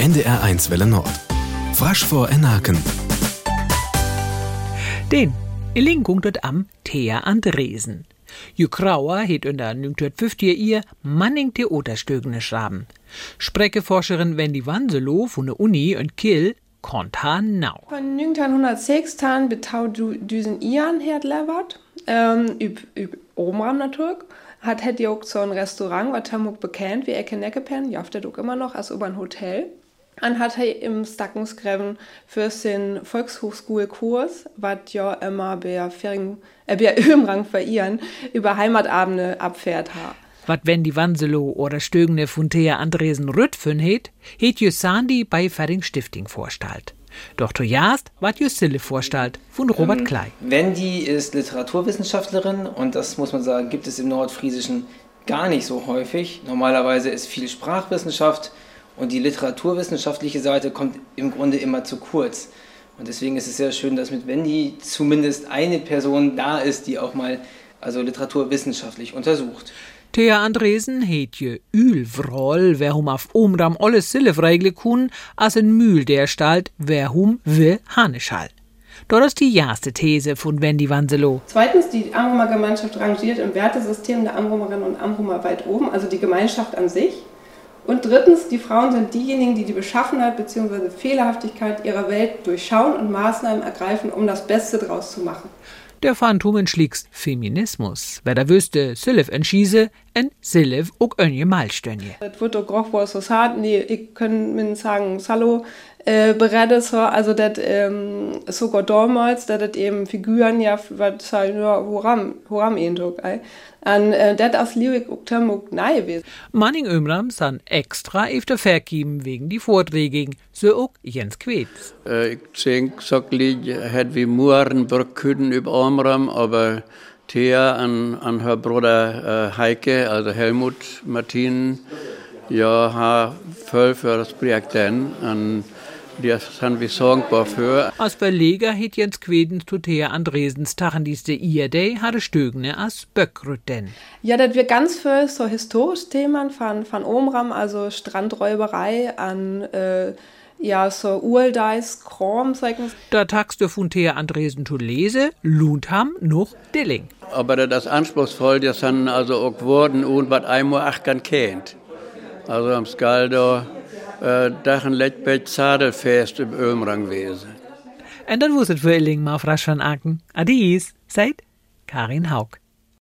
NDR1 Welle Nord. Frasch vor Enaken. Den Illingung dort am Thea Andresen. Ju Krauer het in der 1950 ihr Manning Theaterstögene schraben. Spreckeforscherin Wendy Wanselow von der Uni in Kiel konnt han nau. Von 1906 tan betau du düsen Ian hert levert, ähm, üb, üb Omram natürlich. Hat hätte auch so ein Restaurant, was Hamburg bekannt, wie Ecke Neckepen, ja, der doch immer noch als über ein Hotel. Dann hat er im Stackensgräben für den Volkshochschulkurs, was ja immer bei, Fering, äh, bei Ömrang verirren, über Heimatabende abfährt ha. Wat wenn die Wanselow oder Stögene von Thea Andresen Rüttfen het, het jus Sandi bei Ferding Stifting vorstalt. Doch to Jast wat jus Sille vorstalt von Robert Klei. Wendy ist Literaturwissenschaftlerin und das muss man sagen, gibt es im Nordfriesischen gar nicht so häufig. Normalerweise ist viel Sprachwissenschaft und die literaturwissenschaftliche Seite kommt im Grunde immer zu kurz. Und deswegen ist es sehr schön, dass mit Wendy zumindest eine Person da ist, die auch mal also literaturwissenschaftlich untersucht. Thea Andresen het je Ülvroll, wer hum auf Omram alles Sille freigle kun, as en Mühl der stalt, wer hum will Haneschall. Dort ist die erste These von Wendy Wanselow. Zweitens, die Amrumer Gemeinschaft rangiert im Wertesystem der Amrumerinnen und Amrumer weit oben, also die Gemeinschaft an sich. Und drittens, die Frauen sind diejenigen, die die Beschaffenheit bzw. Fehlerhaftigkeit ihrer Welt durchschauen und Maßnahmen ergreifen, um das Beste draus zu machen. Der Phantom entschlägt Feminismus. Wer da wüsste, Sylv entschieße, en önje Malstönje. Das wird doch groch was so hart. Nee, ich kann mir sagen, Salo, äh, berede so, also das ähm, sogar damals, dass das eben Figuren ja, was halt nur Horam, Horam Eindruck, ey. Und äh, das aus Lyrik auch tamuk nahe gewesen. Manning Ömram san extra efter vergeben wegen die Vorträge, so auch Jens Quetz. Äh, ich denke, saglich, hätte wir Murenburg können über Amram, aber Thea an, an her Bruder äh, Heike, also Helmut Martin, ja, ha voll für das Projekt denn. Und das sind wir dankbar für. Als Verleger het Jens Quedens zu Thea Andresens Tachendies de Ierde hatte Stögne als Böckrütten. Ja, das wir ganz viel so historisch Themen von, von Omram, also Strandräuberei an äh, ja, so Urdeis, Krom, sagen Da tagst du von Thea Andresen zu lese, Lundham noch Dilling. Aber das ist anspruchsvoll, das sind also auch geworden und was einmal acht kann kennt. Also am Skaldo, äh, dachen legt bei Zadelfest im Ömrang gewesen. Und dann wusstet für Illing mal frasch von Aken. Adies, seid Karin Haug.